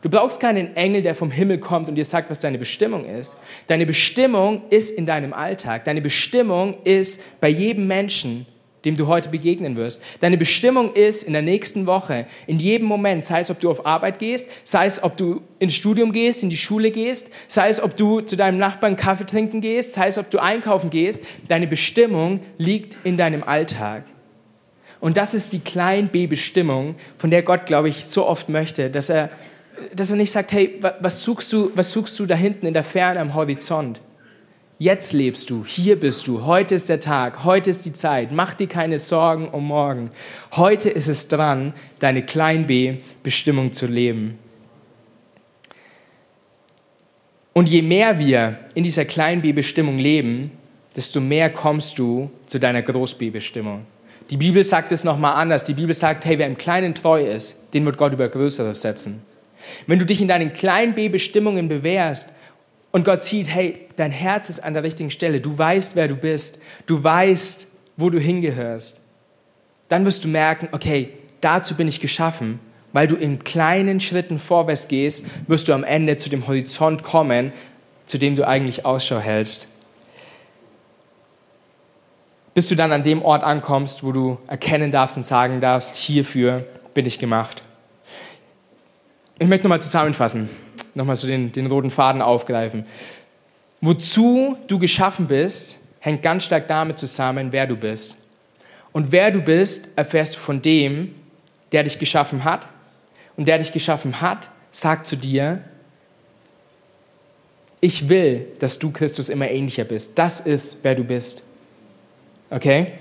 Du brauchst keinen Engel, der vom Himmel kommt und dir sagt, was deine Bestimmung ist. Deine Bestimmung ist in deinem Alltag. Deine Bestimmung ist bei jedem Menschen, dem du heute begegnen wirst. Deine Bestimmung ist in der nächsten Woche, in jedem Moment, sei es, ob du auf Arbeit gehst, sei es, ob du ins Studium gehst, in die Schule gehst, sei es, ob du zu deinem Nachbarn Kaffee trinken gehst, sei es, ob du einkaufen gehst, deine Bestimmung liegt in deinem Alltag. Und das ist die klein B-Bestimmung, von der Gott, glaube ich, so oft möchte, dass er dass er nicht sagt, hey, was suchst du, was suchst du da hinten in der Ferne am Horizont? Jetzt lebst du, hier bist du, heute ist der Tag, heute ist die Zeit, mach dir keine Sorgen um morgen. Heute ist es dran, deine Klein-B-Bestimmung zu leben. Und je mehr wir in dieser Klein-B-Bestimmung leben, desto mehr kommst du zu deiner Groß-B-Bestimmung. Die Bibel sagt es nochmal anders. Die Bibel sagt, hey, wer im Kleinen treu ist, den wird Gott über Größeres setzen. Wenn du dich in deinen kleinen B-Bestimmungen bewährst und Gott sieht, hey, dein Herz ist an der richtigen Stelle, du weißt, wer du bist, du weißt, wo du hingehörst, dann wirst du merken, okay, dazu bin ich geschaffen. Weil du in kleinen Schritten vorwärts gehst, wirst du am Ende zu dem Horizont kommen, zu dem du eigentlich Ausschau hältst. Bis du dann an dem Ort ankommst, wo du erkennen darfst und sagen darfst, hierfür bin ich gemacht. Ich möchte nochmal zusammenfassen, nochmal so den, den roten Faden aufgreifen. Wozu du geschaffen bist, hängt ganz stark damit zusammen, wer du bist. Und wer du bist, erfährst du von dem, der dich geschaffen hat. Und der dich geschaffen hat, sagt zu dir, ich will, dass du Christus immer ähnlicher bist. Das ist, wer du bist. Okay?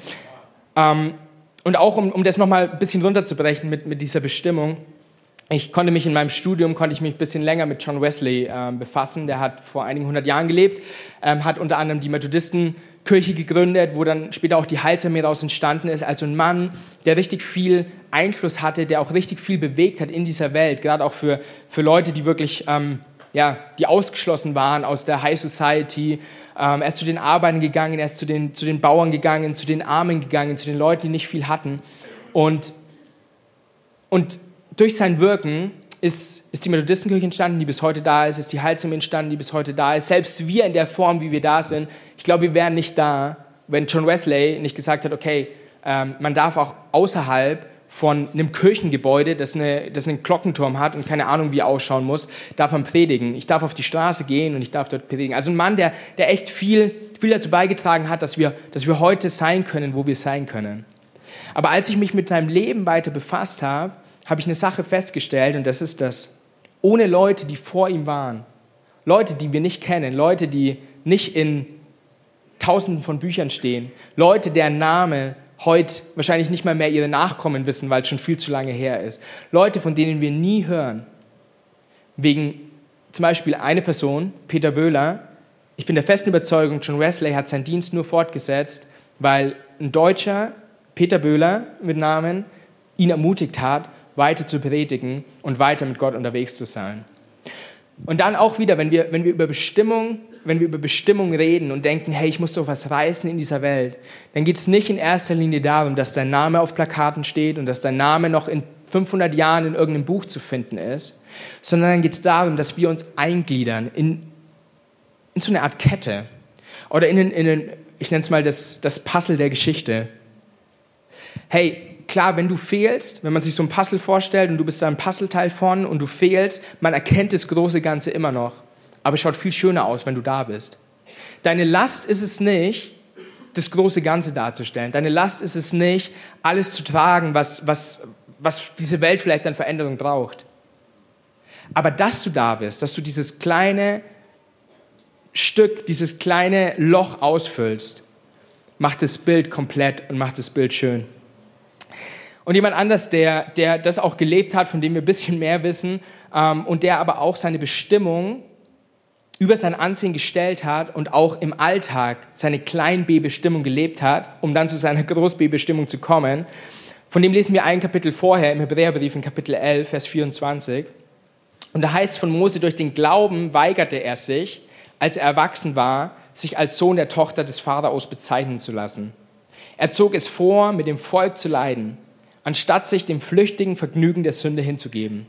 Ähm, und auch um, um das nochmal ein bisschen runterzubrechen mit, mit dieser Bestimmung, ich konnte mich in meinem Studium, konnte ich mich ein bisschen länger mit John Wesley äh, befassen. Der hat vor einigen hundert Jahren gelebt, ähm, hat unter anderem die Methodistenkirche gegründet, wo dann später auch die Heilsarmee daraus entstanden ist. Also ein Mann, der richtig viel Einfluss hatte, der auch richtig viel bewegt hat in dieser Welt, gerade auch für, für Leute, die wirklich, ähm, ja, die ausgeschlossen waren aus der High Society. Ähm, er ist zu den Arbeitern gegangen, er ist zu den, zu den Bauern gegangen, zu den Armen gegangen, zu den Leuten, die nicht viel hatten. Und, und durch sein Wirken ist, ist die Methodistenkirche entstanden, die bis heute da ist, ist die Heilsam entstanden, die bis heute da ist. Selbst wir in der Form, wie wir da sind, ich glaube, wir wären nicht da, wenn John Wesley nicht gesagt hat, okay, ähm, man darf auch außerhalb von einem Kirchengebäude, das, eine, das einen Glockenturm hat und keine Ahnung, wie er ausschauen muss, darf man predigen. Ich darf auf die Straße gehen und ich darf dort predigen. Also ein Mann, der, der echt viel, viel dazu beigetragen hat, dass wir, dass wir heute sein können, wo wir sein können. Aber als ich mich mit seinem Leben weiter befasst habe, habe ich eine Sache festgestellt und das ist das. Ohne Leute, die vor ihm waren, Leute, die wir nicht kennen, Leute, die nicht in Tausenden von Büchern stehen, Leute, deren Name heute wahrscheinlich nicht mal mehr ihre Nachkommen wissen, weil es schon viel zu lange her ist. Leute, von denen wir nie hören. Wegen zum Beispiel eine Person, Peter Böhler. Ich bin der festen Überzeugung, John Wesley hat seinen Dienst nur fortgesetzt, weil ein Deutscher, Peter Böhler mit Namen, ihn ermutigt hat weiter zu predigen und weiter mit Gott unterwegs zu sein. Und dann auch wieder, wenn wir, wenn wir über Bestimmung, wenn wir über Bestimmung reden und denken, hey, ich muss doch was reißen in dieser Welt, dann geht es nicht in erster Linie darum, dass dein Name auf Plakaten steht und dass dein Name noch in 500 Jahren in irgendeinem Buch zu finden ist, sondern dann geht es darum, dass wir uns eingliedern in, in so eine Art Kette oder in, in, in ich nenne es mal das, das Puzzle der Geschichte. Hey, klar, wenn du fehlst, wenn man sich so ein Puzzle vorstellt und du bist da ein Puzzleteil von und du fehlst, man erkennt das große Ganze immer noch. Aber es schaut viel schöner aus, wenn du da bist. Deine Last ist es nicht, das große Ganze darzustellen. Deine Last ist es nicht, alles zu tragen, was, was, was diese Welt vielleicht an Veränderung braucht. Aber dass du da bist, dass du dieses kleine Stück, dieses kleine Loch ausfüllst, macht das Bild komplett und macht das Bild schön. Und jemand anders, der, der das auch gelebt hat, von dem wir ein bisschen mehr wissen ähm, und der aber auch seine Bestimmung über sein Ansehen gestellt hat und auch im Alltag seine Klein-B-Bestimmung gelebt hat, um dann zu seiner Groß-B-Bestimmung zu kommen. Von dem lesen wir ein Kapitel vorher im Hebräerbrief in Kapitel 11, Vers 24. Und da heißt von Mose, durch den Glauben weigerte er sich, als er erwachsen war, sich als Sohn der Tochter des Pharaos bezeichnen zu lassen. Er zog es vor, mit dem Volk zu leiden, anstatt sich dem flüchtigen Vergnügen der Sünde hinzugeben.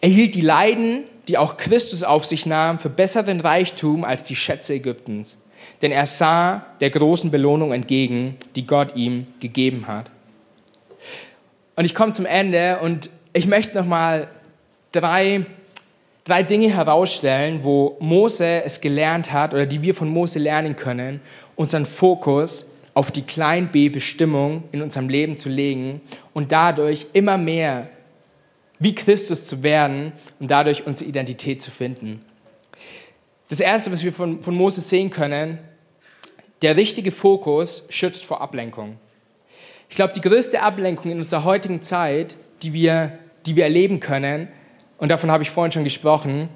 Er hielt die Leiden, die auch Christus auf sich nahm, für besseren Reichtum als die Schätze Ägyptens. Denn er sah der großen Belohnung entgegen, die Gott ihm gegeben hat. Und ich komme zum Ende und ich möchte nochmal drei, drei Dinge herausstellen, wo Mose es gelernt hat oder die wir von Mose lernen können, unseren Fokus auf die Klein-B-Bestimmung in unserem Leben zu legen und dadurch immer mehr wie Christus zu werden und dadurch unsere Identität zu finden. Das Erste, was wir von, von Moses sehen können, der richtige Fokus schützt vor Ablenkung. Ich glaube, die größte Ablenkung in unserer heutigen Zeit, die wir, die wir erleben können, und davon habe ich vorhin schon gesprochen,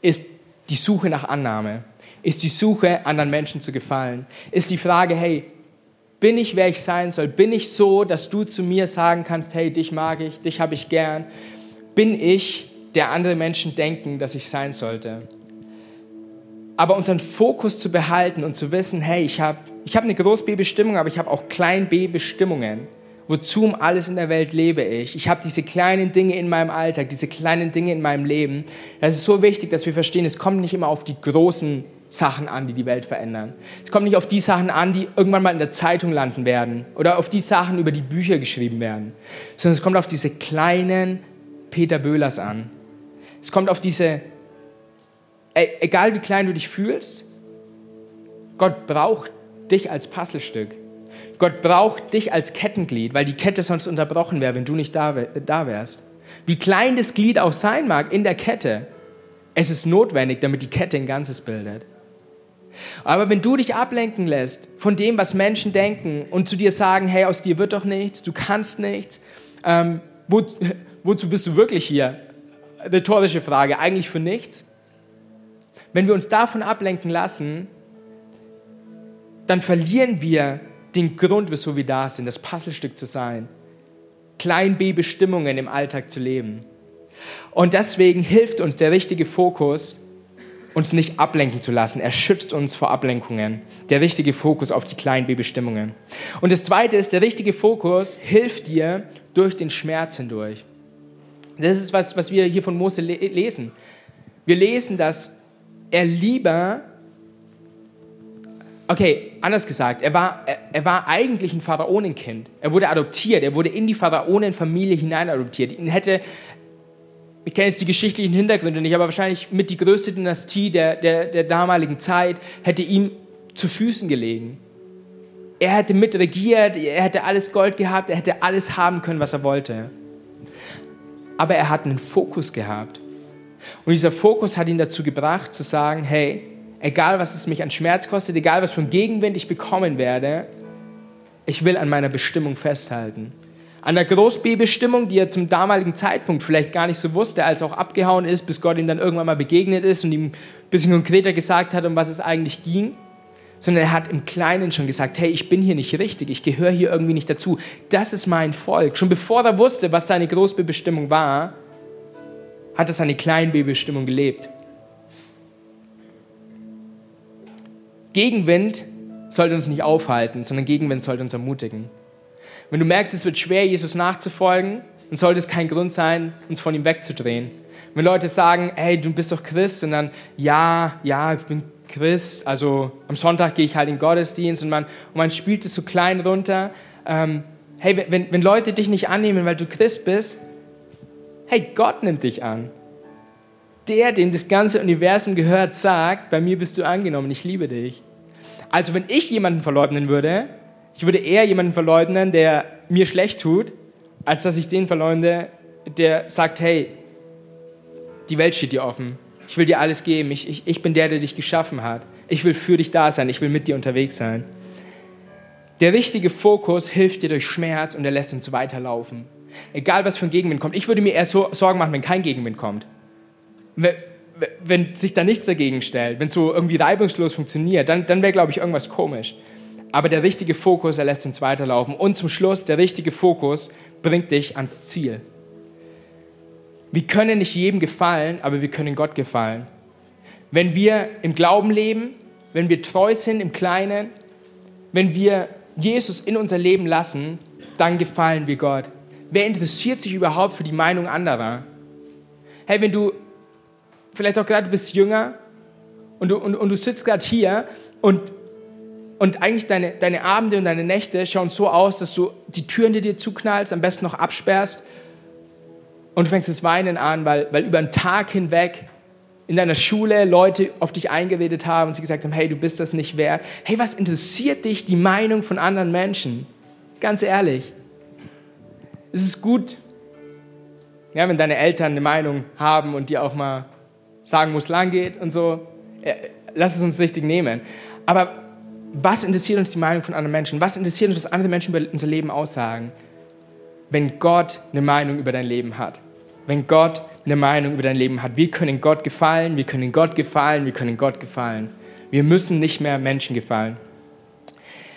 ist die Suche nach Annahme, ist die Suche, anderen Menschen zu gefallen, ist die Frage, hey, bin ich, wer ich sein soll? Bin ich so, dass du zu mir sagen kannst, hey, dich mag ich, dich habe ich gern? Bin ich, der andere Menschen denken, dass ich sein sollte? Aber unseren Fokus zu behalten und zu wissen, hey, ich habe ich hab eine Groß-B-Bestimmung, aber ich habe auch Klein-B-Bestimmungen. Wozu um alles in der Welt lebe ich? Ich habe diese kleinen Dinge in meinem Alltag, diese kleinen Dinge in meinem Leben. Es ist so wichtig, dass wir verstehen, es kommt nicht immer auf die großen Sachen an, die die Welt verändern. Es kommt nicht auf die Sachen an, die irgendwann mal in der Zeitung landen werden oder auf die Sachen, über die Bücher geschrieben werden, sondern es kommt auf diese kleinen Peter Böhlers an. Es kommt auf diese, egal wie klein du dich fühlst, Gott braucht dich als Puzzlestück. Gott braucht dich als Kettenglied, weil die Kette sonst unterbrochen wäre, wenn du nicht da, da wärst. Wie klein das Glied auch sein mag in der Kette, es ist notwendig, damit die Kette ein Ganzes bildet. Aber wenn du dich ablenken lässt von dem, was Menschen denken und zu dir sagen, hey, aus dir wird doch nichts, du kannst nichts, ähm, wo, wozu bist du wirklich hier? Rhetorische Frage, eigentlich für nichts. Wenn wir uns davon ablenken lassen, dann verlieren wir den Grund, wieso wir da sind, das Puzzlestück zu sein, klein B-Bestimmungen im Alltag zu leben. Und deswegen hilft uns der richtige Fokus, uns nicht ablenken zu lassen. Er schützt uns vor Ablenkungen. Der richtige Fokus auf die kleinen B-Bestimmungen. Und das Zweite ist, der richtige Fokus hilft dir durch den Schmerz hindurch. Das ist was, was wir hier von Mose lesen. Wir lesen, dass er lieber, okay, anders gesagt, er war, er, er war eigentlich ein Pharaonenkind. Er wurde adoptiert, er wurde in die Pharaonenfamilie hinein adoptiert. Ihn hätte ich kenne jetzt die geschichtlichen Hintergründe nicht, aber wahrscheinlich mit die größte Dynastie der, der, der damaligen Zeit hätte ihm zu Füßen gelegen. Er hätte mitregiert, er hätte alles Gold gehabt, er hätte alles haben können, was er wollte. Aber er hat einen Fokus gehabt. Und dieser Fokus hat ihn dazu gebracht, zu sagen, hey, egal was es mich an Schmerz kostet, egal was für einen Gegenwind ich bekommen werde, ich will an meiner Bestimmung festhalten an der Groß-B-Bestimmung, die er zum damaligen Zeitpunkt vielleicht gar nicht so wusste, als auch abgehauen ist, bis Gott ihm dann irgendwann mal begegnet ist und ihm ein bisschen konkreter gesagt hat, um was es eigentlich ging. Sondern er hat im Kleinen schon gesagt, hey, ich bin hier nicht richtig, ich gehöre hier irgendwie nicht dazu. Das ist mein Volk. Schon bevor er wusste, was seine Groß-B-Bestimmung war, hat er seine Klein-B-Bestimmung gelebt. Gegenwind sollte uns nicht aufhalten, sondern Gegenwind sollte uns ermutigen. Wenn du merkst, es wird schwer, Jesus nachzufolgen, dann sollte es kein Grund sein, uns von ihm wegzudrehen. Wenn Leute sagen, hey, du bist doch Christ, und dann, ja, ja, ich bin Christ, also am Sonntag gehe ich halt in den Gottesdienst und man, und man spielt es so klein runter. Ähm, hey, wenn, wenn Leute dich nicht annehmen, weil du Christ bist, hey, Gott nimmt dich an. Der, dem das ganze Universum gehört, sagt, bei mir bist du angenommen, ich liebe dich. Also wenn ich jemanden verleugnen würde, ich würde eher jemanden verleugnen, der mir schlecht tut, als dass ich den verleugne, der sagt, hey, die Welt steht dir offen. Ich will dir alles geben. Ich, ich, ich bin der, der dich geschaffen hat. Ich will für dich da sein. Ich will mit dir unterwegs sein. Der richtige Fokus hilft dir durch Schmerz und er lässt uns weiterlaufen. Egal, was für ein Gegenwind kommt. Ich würde mir eher so Sorgen machen, wenn kein Gegenwind kommt. Wenn, wenn sich da nichts dagegen stellt, wenn es so irgendwie reibungslos funktioniert, dann, dann wäre, glaube ich, irgendwas komisch. Aber der richtige Fokus, er lässt uns weiterlaufen. Und zum Schluss, der richtige Fokus bringt dich ans Ziel. Wir können nicht jedem gefallen, aber wir können Gott gefallen. Wenn wir im Glauben leben, wenn wir treu sind im Kleinen, wenn wir Jesus in unser Leben lassen, dann gefallen wir Gott. Wer interessiert sich überhaupt für die Meinung anderer? Hey, wenn du vielleicht auch gerade bist jünger und du, und, und du sitzt gerade hier und, und eigentlich deine, deine Abende und deine Nächte schauen so aus, dass du die Türen, die dir zuknallst, am besten noch absperrst und du fängst das Weinen an, weil, weil über einen Tag hinweg in deiner Schule Leute auf dich eingeredet haben und sie gesagt haben, hey, du bist das nicht wert. Hey, was interessiert dich die Meinung von anderen Menschen? Ganz ehrlich. Es ist gut, ja, wenn deine Eltern eine Meinung haben und dir auch mal sagen, wo es lang geht und so. Lass es uns richtig nehmen. Aber was interessiert uns die Meinung von anderen Menschen? Was interessiert uns, was andere Menschen über unser Leben aussagen? Wenn Gott eine Meinung über dein Leben hat wenn Gott eine Meinung über dein Leben hat. Wir können Gott gefallen, wir können Gott gefallen, wir können Gott gefallen. Wir müssen nicht mehr Menschen gefallen.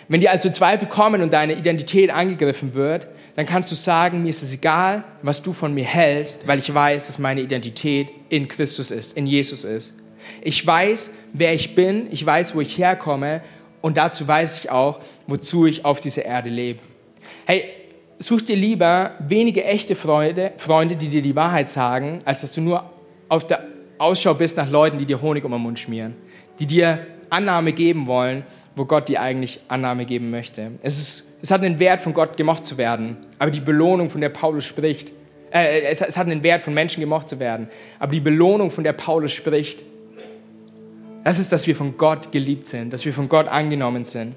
Wenn dir also Zweifel kommen und deine Identität angegriffen wird, dann kannst du sagen, mir ist es egal, was du von mir hältst, weil ich weiß, dass meine Identität in Christus ist, in Jesus ist. Ich weiß, wer ich bin, ich weiß, wo ich herkomme und dazu weiß ich auch, wozu ich auf dieser Erde lebe. Hey, such dir lieber wenige echte Freunde, Freunde, die dir die Wahrheit sagen, als dass du nur auf der Ausschau bist nach Leuten, die dir Honig um den Mund schmieren, die dir Annahme geben wollen, wo Gott dir eigentlich Annahme geben möchte. Es, ist, es hat einen Wert, von Gott gemocht zu werden, aber die Belohnung, von der Paulus spricht, äh, es, es hat einen Wert, von Menschen gemocht zu werden, aber die Belohnung, von der Paulus spricht, das ist, dass wir von Gott geliebt sind, dass wir von Gott angenommen sind.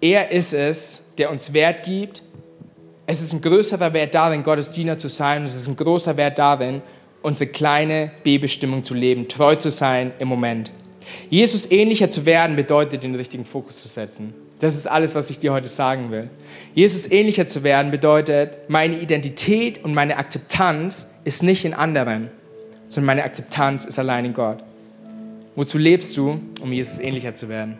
Er ist es, der uns Wert gibt es ist ein größerer Wert darin, Gottes Diener zu sein. Und es ist ein großer Wert darin, unsere kleine B-Bestimmung zu leben, treu zu sein im Moment. Jesus ähnlicher zu werden bedeutet, den richtigen Fokus zu setzen. Das ist alles, was ich dir heute sagen will. Jesus ähnlicher zu werden bedeutet, meine Identität und meine Akzeptanz ist nicht in anderen, sondern meine Akzeptanz ist allein in Gott. Wozu lebst du, um Jesus ähnlicher zu werden?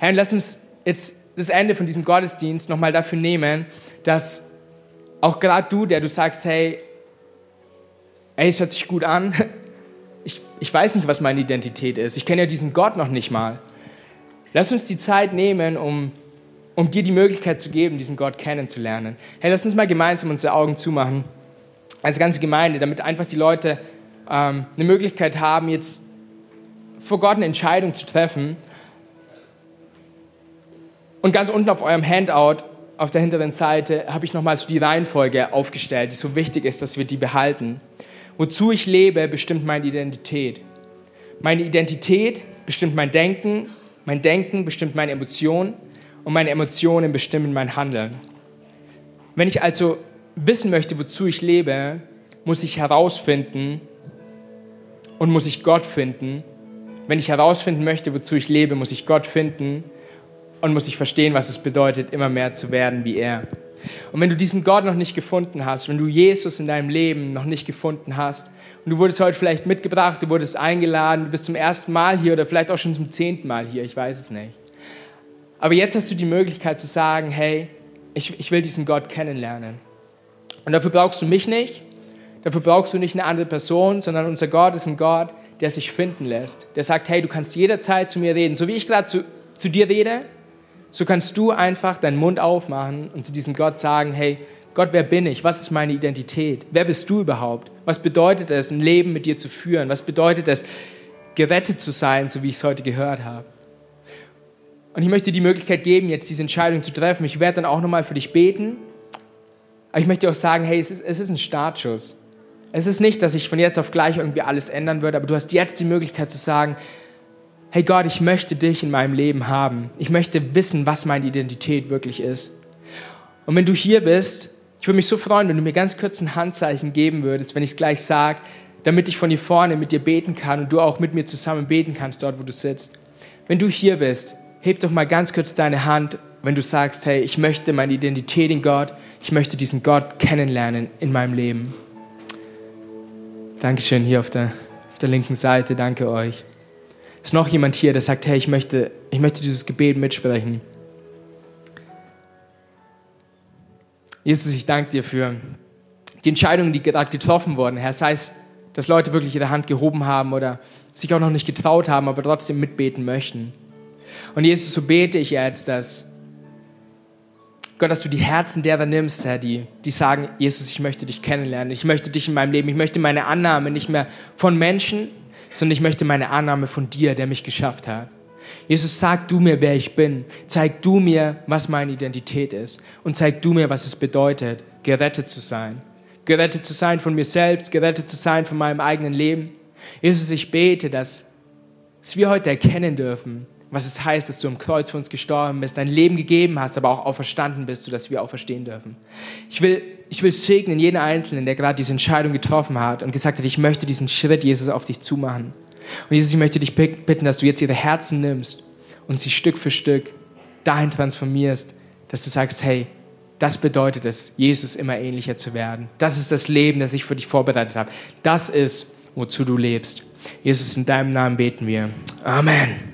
Herr, und lass uns jetzt das Ende von diesem Gottesdienst nochmal dafür nehmen, dass auch gerade du, der du sagst, hey, ey, es hört sich gut an. Ich, ich weiß nicht, was meine Identität ist. Ich kenne ja diesen Gott noch nicht mal. Lass uns die Zeit nehmen, um, um dir die Möglichkeit zu geben, diesen Gott kennenzulernen. Hey, lass uns mal gemeinsam unsere Augen zumachen, als ganze Gemeinde, damit einfach die Leute ähm, eine Möglichkeit haben, jetzt vor Gott eine Entscheidung zu treffen. Und ganz unten auf eurem Handout auf der hinteren Seite habe ich nochmal so die Reihenfolge aufgestellt, die so wichtig ist, dass wir die behalten. Wozu ich lebe, bestimmt meine Identität. Meine Identität bestimmt mein Denken, mein Denken bestimmt meine Emotionen und meine Emotionen bestimmen mein Handeln. Wenn ich also wissen möchte, wozu ich lebe, muss ich herausfinden und muss ich Gott finden. Wenn ich herausfinden möchte, wozu ich lebe, muss ich Gott finden und muss ich verstehen, was es bedeutet, immer mehr zu werden wie er. Und wenn du diesen Gott noch nicht gefunden hast, wenn du Jesus in deinem Leben noch nicht gefunden hast und du wurdest heute vielleicht mitgebracht, du wurdest eingeladen, du bist zum ersten Mal hier oder vielleicht auch schon zum zehnten Mal hier, ich weiß es nicht. Aber jetzt hast du die Möglichkeit zu sagen, hey, ich, ich will diesen Gott kennenlernen. Und dafür brauchst du mich nicht, dafür brauchst du nicht eine andere Person, sondern unser Gott ist ein Gott, der sich finden lässt. Der sagt, hey, du kannst jederzeit zu mir reden, so wie ich gerade zu, zu dir rede, so kannst du einfach deinen Mund aufmachen und zu diesem Gott sagen, hey, Gott, wer bin ich? Was ist meine Identität? Wer bist du überhaupt? Was bedeutet es, ein Leben mit dir zu führen? Was bedeutet es, gerettet zu sein, so wie ich es heute gehört habe? Und ich möchte dir die Möglichkeit geben, jetzt diese Entscheidung zu treffen. Ich werde dann auch nochmal für dich beten. Aber ich möchte dir auch sagen, hey, es ist, es ist ein Startschuss. Es ist nicht, dass ich von jetzt auf gleich irgendwie alles ändern würde, aber du hast jetzt die Möglichkeit zu sagen, hey Gott, ich möchte dich in meinem Leben haben. Ich möchte wissen, was meine Identität wirklich ist. Und wenn du hier bist, ich würde mich so freuen, wenn du mir ganz kurz ein Handzeichen geben würdest, wenn ich es gleich sage, damit ich von hier vorne mit dir beten kann und du auch mit mir zusammen beten kannst, dort wo du sitzt. Wenn du hier bist, heb doch mal ganz kurz deine Hand, wenn du sagst, hey, ich möchte meine Identität in Gott, ich möchte diesen Gott kennenlernen in meinem Leben. Dankeschön hier auf der, auf der linken Seite, danke euch. Ist noch jemand hier, der sagt, hey, ich möchte, ich möchte dieses Gebet mitsprechen. Jesus, ich danke dir für die Entscheidungen, die gerade getroffen wurden, Herr. Sei es, dass Leute wirklich ihre Hand gehoben haben oder sich auch noch nicht getraut haben, aber trotzdem mitbeten möchten. Und Jesus, so bete ich jetzt, dass Gott, dass du die Herzen derer nimmst, Herr, die, die sagen, Jesus, ich möchte dich kennenlernen, ich möchte dich in meinem Leben, ich möchte meine Annahme nicht mehr von Menschen, sondern ich möchte meine Annahme von dir, der mich geschafft hat. Jesus, sag du mir, wer ich bin. Zeig du mir, was meine Identität ist. Und zeig du mir, was es bedeutet, gerettet zu sein. Gerettet zu sein von mir selbst, gerettet zu sein von meinem eigenen Leben. Jesus, ich bete, dass, dass wir heute erkennen dürfen, was es heißt, dass du am Kreuz für uns gestorben bist, dein Leben gegeben hast, aber auch auferstanden bist, sodass wir auferstehen dürfen. Ich will, ich will segnen jeden Einzelnen, der gerade diese Entscheidung getroffen hat und gesagt hat, ich möchte diesen Schritt, Jesus, auf dich zumachen. Und Jesus, ich möchte dich bitten, dass du jetzt ihre Herzen nimmst und sie Stück für Stück dahin transformierst, dass du sagst, hey, das bedeutet es, Jesus immer ähnlicher zu werden. Das ist das Leben, das ich für dich vorbereitet habe. Das ist, wozu du lebst. Jesus, in deinem Namen beten wir. Amen.